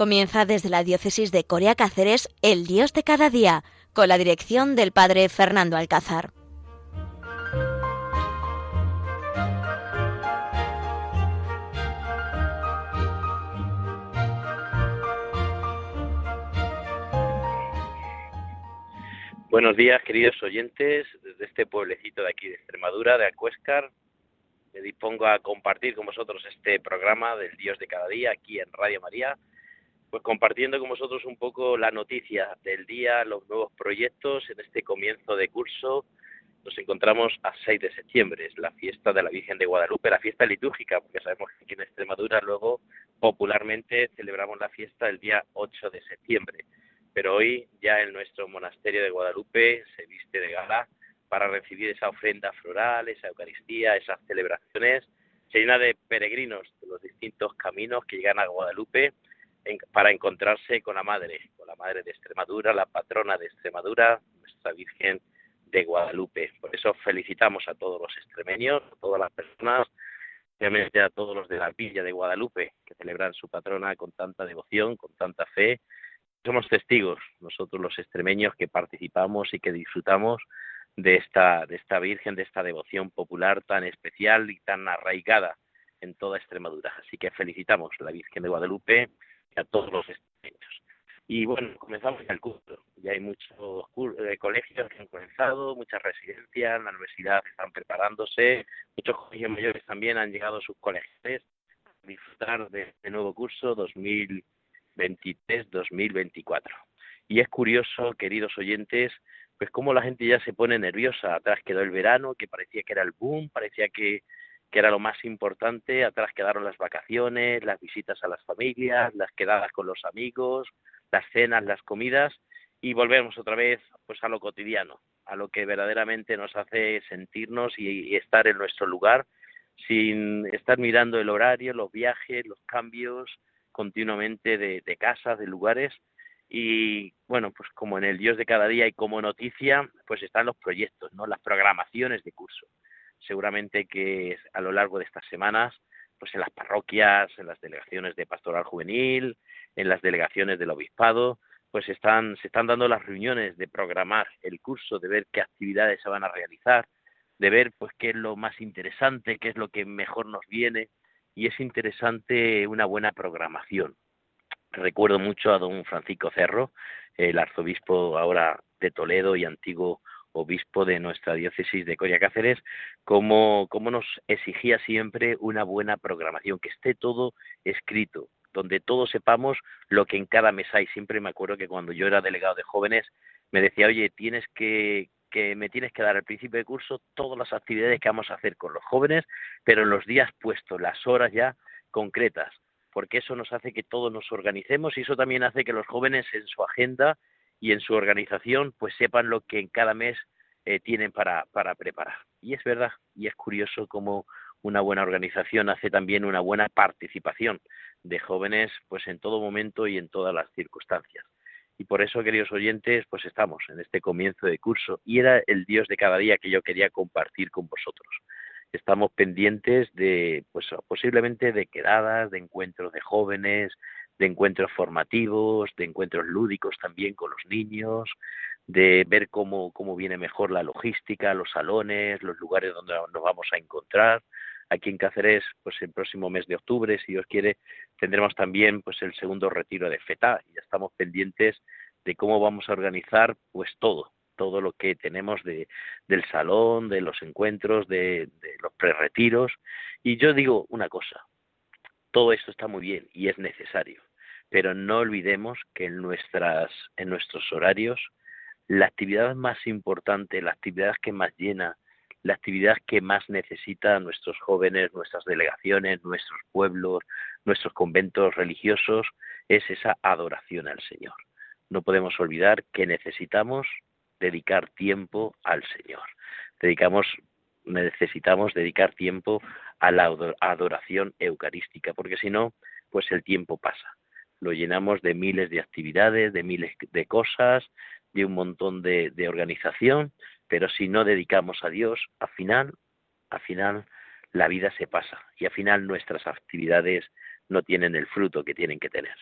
Comienza desde la diócesis de Corea Cáceres El Dios de cada día, con la dirección del padre Fernando Alcázar. Buenos días, queridos oyentes, desde este pueblecito de aquí de Extremadura, de Acuéscar. Me dispongo a compartir con vosotros este programa del Dios de cada día aquí en Radio María pues compartiendo con vosotros un poco la noticia del día, los nuevos proyectos en este comienzo de curso. Nos encontramos a 6 de septiembre, es la fiesta de la Virgen de Guadalupe, la fiesta litúrgica, porque sabemos que aquí en Extremadura luego popularmente celebramos la fiesta el día 8 de septiembre. Pero hoy ya en nuestro monasterio de Guadalupe se viste de gala para recibir esa ofrenda floral, esa Eucaristía, esas celebraciones. Se llena de peregrinos de los distintos caminos que llegan a Guadalupe para encontrarse con la Madre, con la Madre de Extremadura, la patrona de Extremadura, nuestra Virgen de Guadalupe. Por eso felicitamos a todos los extremeños, a todas las personas, obviamente a todos los de la Villa de Guadalupe, que celebran su patrona con tanta devoción, con tanta fe. Somos testigos, nosotros los extremeños, que participamos y que disfrutamos de esta, de esta Virgen, de esta devoción popular tan especial y tan arraigada en toda Extremadura. Así que felicitamos a la Virgen de Guadalupe a todos los estudiantes. Y bueno, comenzamos el curso. Ya hay muchos eh, colegios que han comenzado, muchas residencias, la universidad están preparándose, muchos colegios mayores también han llegado a sus colegios a disfrutar de este nuevo curso 2023-2024. Y es curioso, queridos oyentes, pues cómo la gente ya se pone nerviosa. Atrás quedó el verano, que parecía que era el boom, parecía que que era lo más importante. Atrás quedaron las vacaciones, las visitas a las familias, las quedadas con los amigos, las cenas, las comidas y volvemos otra vez pues a lo cotidiano, a lo que verdaderamente nos hace sentirnos y, estar en nuestro lugar sin estar mirando el horario, los viajes, los cambios continuamente de, de casas, de lugares y bueno, pues como en el Dios de cada día y como noticia, pues están los proyectos, ¿no? Las programaciones de curso seguramente que a lo largo de estas semanas, pues en las parroquias, en las delegaciones de pastoral juvenil, en las delegaciones del obispado, pues están, se están dando las reuniones de programar el curso, de ver qué actividades se van a realizar, de ver pues qué es lo más interesante, qué es lo que mejor nos viene, y es interesante una buena programación. Recuerdo mucho a don Francisco Cerro, el arzobispo ahora de Toledo y antiguo obispo de nuestra diócesis de Coria Cáceres, cómo, cómo nos exigía siempre una buena programación, que esté todo escrito, donde todos sepamos lo que en cada mes hay. Siempre me acuerdo que cuando yo era delegado de jóvenes me decía, oye, tienes que, que me tienes que dar al principio de curso todas las actividades que vamos a hacer con los jóvenes, pero en los días puestos, las horas ya concretas, porque eso nos hace que todos nos organicemos y eso también hace que los jóvenes en su agenda y en su organización pues sepan lo que en cada mes eh, tienen para, para preparar. Y es verdad, y es curioso cómo una buena organización hace también una buena participación de jóvenes pues en todo momento y en todas las circunstancias. Y por eso, queridos oyentes, pues estamos en este comienzo de curso y era el Dios de cada día que yo quería compartir con vosotros. Estamos pendientes de, pues posiblemente de quedadas, de encuentros de jóvenes, de encuentros formativos, de encuentros lúdicos también con los niños, de ver cómo, cómo viene mejor la logística, los salones, los lugares donde nos vamos a encontrar. Aquí en Cáceres, pues el próximo mes de octubre, si Dios quiere, tendremos también pues el segundo retiro de FETA y ya estamos pendientes de cómo vamos a organizar pues todo, todo lo que tenemos de, del salón, de los encuentros, de, de los preretiros. Y yo digo una cosa, todo esto está muy bien y es necesario, pero no olvidemos que en, nuestras, en nuestros horarios la actividad más importante, la actividad que más llena, la actividad que más necesita nuestros jóvenes, nuestras delegaciones, nuestros pueblos, nuestros conventos religiosos, es esa adoración al Señor. No podemos olvidar que necesitamos dedicar tiempo al Señor. Dedicamos, necesitamos dedicar tiempo a la adoración eucarística, porque si no, pues el tiempo pasa lo llenamos de miles de actividades, de miles de cosas, de un montón de, organización, pero si no dedicamos a Dios, al final, al final la vida se pasa y al final nuestras actividades no tienen el fruto que tienen que tener.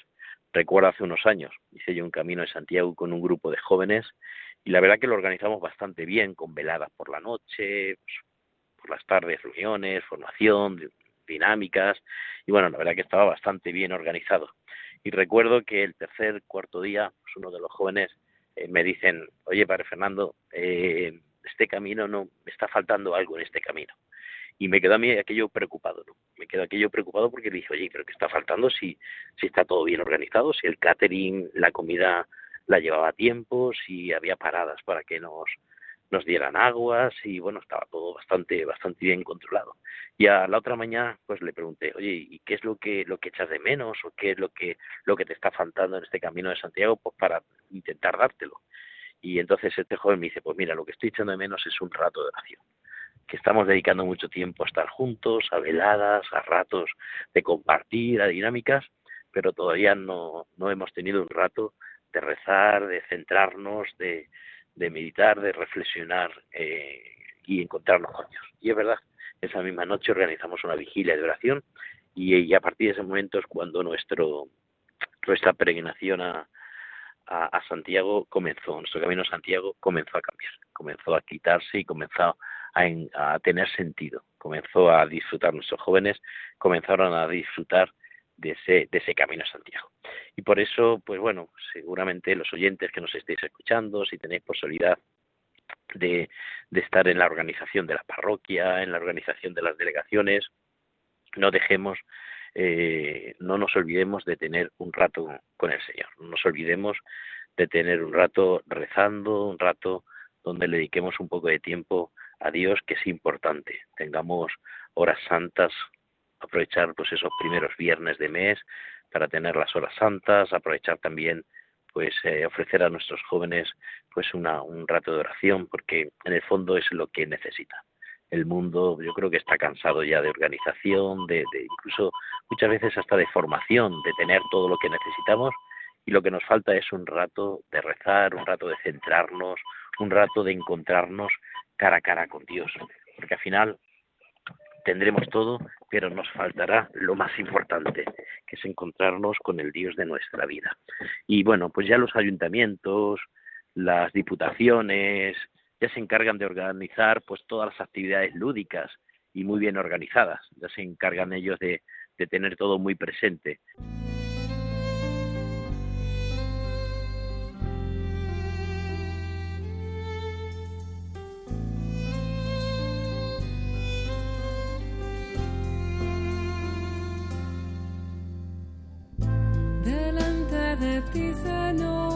Recuerdo hace unos años, hice yo un camino de Santiago con un grupo de jóvenes y la verdad que lo organizamos bastante bien, con veladas por la noche, por las tardes, reuniones, formación, dinámicas, y bueno, la verdad que estaba bastante bien organizado. Y recuerdo que el tercer, cuarto día, pues uno de los jóvenes eh, me dicen, oye, Padre Fernando, eh, este camino no, me está faltando algo en este camino. Y me quedó a mí aquello preocupado, ¿no? Me quedó aquello preocupado porque dije, oye, pero ¿qué está faltando si, si está todo bien organizado? Si el catering, la comida la llevaba a tiempo, si había paradas para que nos, nos dieran aguas y bueno, estaba todo bastante, bastante bien controlado. Y a la otra mañana pues le pregunté, oye, ¿y qué es lo que, lo que echas de menos o qué es lo que, lo que te está faltando en este camino de Santiago pues para intentar dártelo? Y entonces este joven me dice, pues mira, lo que estoy echando de menos es un rato de oración que estamos dedicando mucho tiempo a estar juntos, a veladas, a ratos de compartir, a dinámicas, pero todavía no, no hemos tenido un rato de rezar, de centrarnos, de, de meditar, de reflexionar eh, y encontrarnos con Dios. Y es verdad, esa misma noche organizamos una vigilia de oración y, a partir de ese momento es cuando nuestro, nuestra peregrinación a, a, Santiago comenzó, nuestro camino a Santiago comenzó a cambiar, comenzó a quitarse y comenzó a, a tener sentido, comenzó a disfrutar nuestros jóvenes, comenzaron a disfrutar de ese, de ese camino a Santiago. Y por eso, pues bueno, seguramente los oyentes que nos estéis escuchando, si tenéis posibilidad de, estar en la organización de la parroquia, en la organización de las delegaciones, no dejemos, eh, no nos olvidemos de tener un rato con el Señor, no nos olvidemos de tener un rato rezando, un rato donde le dediquemos un poco de tiempo a Dios, que es importante. Tengamos horas santas aprovechar pues esos primeros viernes de mes para tener las horas santas, aprovechar también pues eh, ofrecer a nuestros jóvenes pues una, un rato de oración porque en el fondo es lo que necesita el mundo yo creo que está cansado ya de organización de, de incluso muchas veces hasta de formación de tener todo lo que necesitamos y lo que nos falta es un rato de rezar un rato de centrarnos un rato de encontrarnos cara a cara con Dios. Porque al final tendremos todo, pero nos faltará lo más importante, que es encontrarnos con el Dios de nuestra vida. Y bueno, pues ya los ayuntamientos, las diputaciones, ya se encargan de organizar pues todas las actividades lúdicas y muy bien organizadas, ya se encargan ellos de, de tener todo muy presente. artisanal.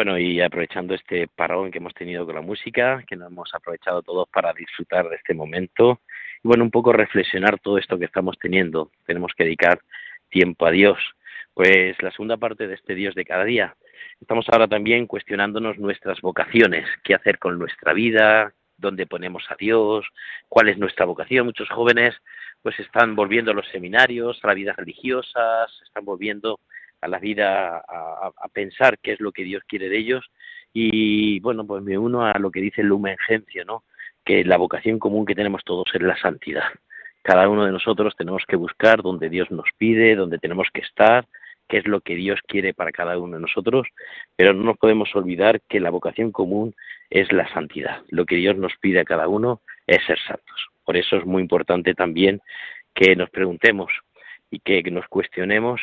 Bueno, y aprovechando este parón que hemos tenido con la música, que nos hemos aprovechado todos para disfrutar de este momento, y bueno, un poco reflexionar todo esto que estamos teniendo. Tenemos que dedicar tiempo a Dios. Pues la segunda parte de este Dios de cada día Estamos ahora también cuestionándonos nuestras vocaciones, qué hacer con nuestra vida, dónde ponemos a Dios, cuál es nuestra vocación. Muchos jóvenes pues están volviendo a los seminarios, a la vida religiosa, están volviendo a la vida a, pensar qué es lo que Dios quiere de ellos y bueno pues me uno a lo que dice Lumen Gentium, ¿no? que la vocación común que tenemos todos es la santidad. Cada uno de nosotros tenemos que buscar donde Dios nos pide, donde tenemos que estar, qué es lo que Dios quiere para cada uno de nosotros, pero no nos podemos olvidar que la vocación común es la santidad. Lo que Dios nos pide a cada uno es ser santos. Por eso es muy importante también que nos preguntemos y que nos cuestionemos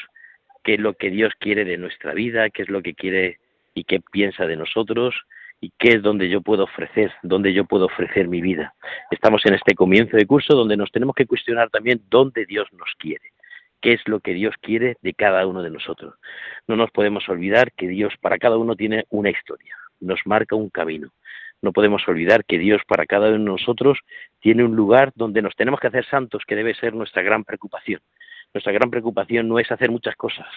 qué es lo que Dios quiere de nuestra vida, qué es lo que quiere y qué piensa de nosotros y qué es donde yo puedo ofrecer, donde yo puedo ofrecer mi vida. Estamos en este comienzo de curso donde nos tenemos que cuestionar también dónde Dios nos quiere qué es lo que Dios quiere de cada uno de nosotros. No nos podemos olvidar que Dios para cada uno tiene una historia, nos marca un camino. No podemos olvidar que Dios para cada uno de nosotros tiene un lugar donde nos tenemos que hacer santos, que debe ser nuestra gran preocupación. Nuestra gran preocupación no es hacer muchas cosas,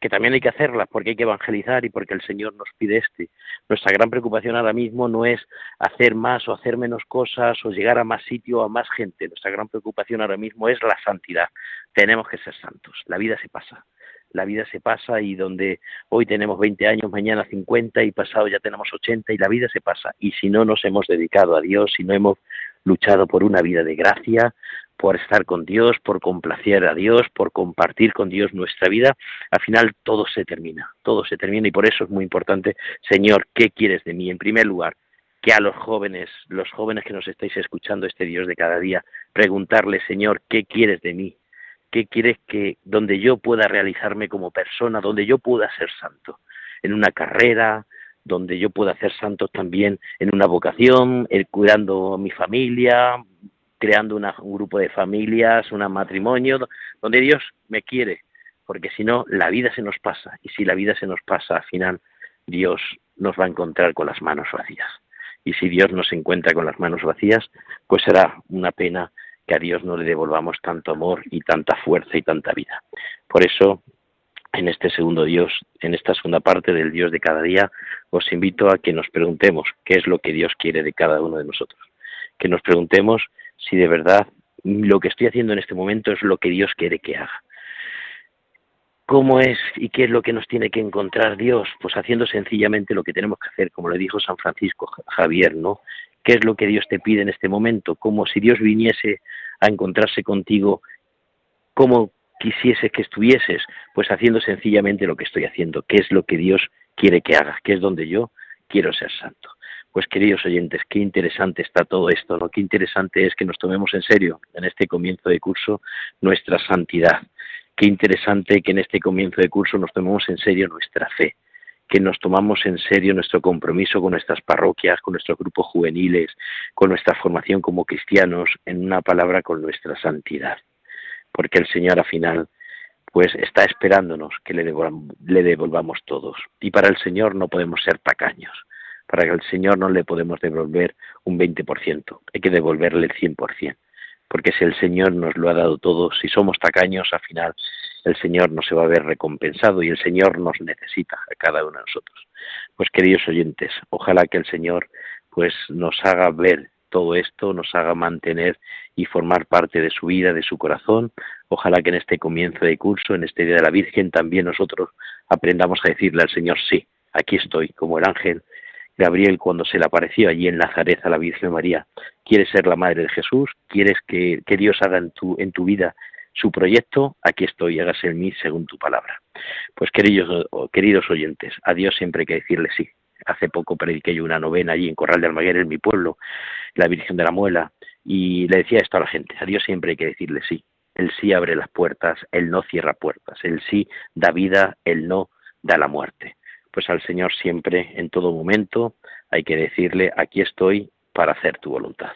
que también hay que hacerlas porque hay que evangelizar y porque el Señor nos pide este. Nuestra gran preocupación ahora mismo no es hacer más o hacer menos cosas o llegar a más sitio o a más gente. Nuestra gran preocupación ahora mismo es la santidad. Tenemos que ser santos. La vida se pasa. La vida se pasa y donde hoy tenemos 20 años, mañana 50 y pasado ya tenemos 80 y la vida se pasa. Y si no nos hemos dedicado a Dios, si no hemos luchado por una vida de gracia, por estar con Dios, por complacer a Dios, por compartir con Dios nuestra vida, al final todo se termina, todo se termina y por eso es muy importante, Señor, ¿qué quieres de mí? En primer lugar, que a los jóvenes, los jóvenes que nos estáis escuchando este Dios de cada día, preguntarle, Señor, ¿qué quieres de mí? ¿Qué quieres que donde yo pueda realizarme como persona, donde yo pueda ser santo? En una carrera, donde yo pueda ser santo también en una vocación, cuidando a mi familia, creando un grupo de familias, un matrimonio, donde Dios me quiere, porque si no, la vida se nos pasa, y si la vida se nos pasa, al final Dios nos va a encontrar con las manos vacías. Y si Dios nos encuentra con las manos vacías, pues será una pena que a Dios no le devolvamos tanto amor y tanta fuerza y tanta vida. Por eso, en este segundo Dios, en esta segunda parte del Dios de cada día, os invito a que nos preguntemos qué es lo que Dios quiere de cada uno de nosotros. Que nos preguntemos si de verdad lo que estoy haciendo en este momento es lo que Dios quiere que haga. ¿Cómo es y qué es lo que nos tiene que encontrar Dios? Pues haciendo sencillamente lo que tenemos que hacer, como le dijo San Francisco Javier, ¿no? ¿Qué es lo que Dios te pide en este momento? Como si Dios viniese a encontrarse contigo, ¿cómo quisiese que estuvieses? Pues haciendo sencillamente lo que estoy haciendo, qué es lo que Dios quiere que haga, qué es donde yo quiero ser santo. Pues queridos oyentes, qué interesante está todo esto. Qué interesante es que nos tomemos en serio en este comienzo de curso nuestra santidad. Qué interesante que en este comienzo de curso nos tomemos en serio nuestra fe, que nos tomamos en serio nuestro compromiso con nuestras parroquias, con nuestros grupos juveniles, con nuestra formación como cristianos, en una palabra con nuestra santidad. Porque el Señor al final pues está esperándonos que le devolvamos, le devolvamos todos. Y para el Señor no podemos ser tacaños para que al Señor no le podemos devolver un 20%, hay que devolverle el 100%, porque si el Señor nos lo ha dado todo, si somos tacaños, al final el Señor no se va a ver recompensado y el Señor nos necesita a cada uno de nosotros. Pues queridos oyentes, ojalá que el Señor pues nos haga ver todo esto, nos haga mantener y formar parte de su vida, de su corazón. Ojalá que en este comienzo de curso, en este Día de la Virgen, también nosotros aprendamos a decirle al Señor, sí, aquí estoy, como el ángel Gabriel cuando se le apareció allí en Nazaret a la Virgen María. ¿Quieres ser la madre de Jesús? ¿Quieres que, Dios haga en tu, en tu vida su proyecto? Aquí estoy, hágase en mí según tu palabra. Pues queridos, queridos oyentes, a Dios siempre hay que decirle sí. Hace poco prediqué yo una novena allí en Corral de Almaguer, en mi pueblo, la Virgen de la Muela, y le decía esto a la gente, a Dios siempre hay que decirle sí. El sí abre las puertas, el no cierra puertas, el sí da vida, el no da la muerte pues al Señor siempre, en todo momento, hay que decirle, aquí estoy para hacer tu voluntad.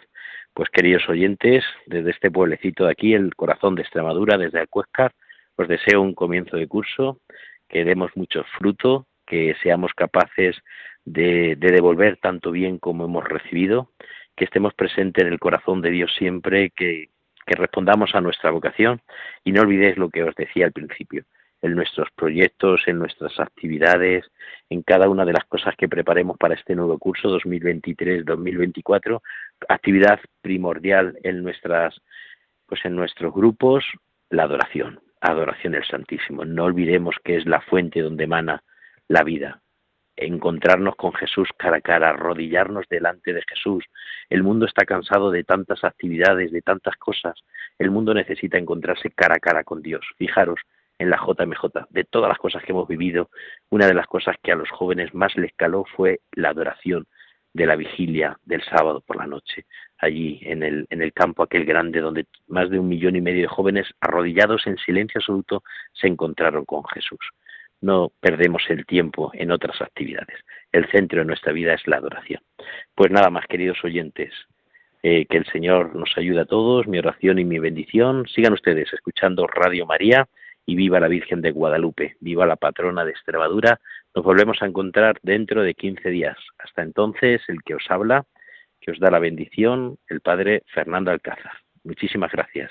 Pues queridos oyentes, desde este pueblecito de aquí, el corazón de Extremadura, desde Alcuéscar, os deseo un comienzo de curso, que demos mucho fruto, que seamos capaces de, de, devolver tanto bien como hemos recibido, que estemos presentes en el corazón de Dios siempre, que, que respondamos a nuestra vocación y no olvidéis lo que os decía al principio, en nuestros proyectos, en nuestras actividades, en cada una de las cosas que preparemos para este nuevo curso 2023-2024, actividad primordial en nuestras pues en nuestros grupos la adoración, adoración al Santísimo. No olvidemos que es la fuente donde emana la vida. Encontrarnos con Jesús cara a cara, arrodillarnos delante de Jesús. El mundo está cansado de tantas actividades, de tantas cosas. El mundo necesita encontrarse cara a cara con Dios. Fijaros, en la JMJ. De todas las cosas que hemos vivido, una de las cosas que a los jóvenes más les caló fue la adoración de la vigilia del sábado por la noche, allí en el, en el campo aquel grande donde más de un millón y medio de jóvenes arrodillados en silencio absoluto se encontraron con Jesús. No perdemos el tiempo en otras actividades. El centro de nuestra vida es la adoración. Pues nada más, queridos oyentes, eh, que el Señor nos ayude a todos, mi oración y mi bendición. Sigan ustedes escuchando Radio María y viva la Virgen de Guadalupe, viva la patrona de Extremadura. Nos volvemos a encontrar dentro de 15 días. Hasta entonces, el que os habla, que os da la bendición, el Padre Fernando Alcázar. Muchísimas gracias.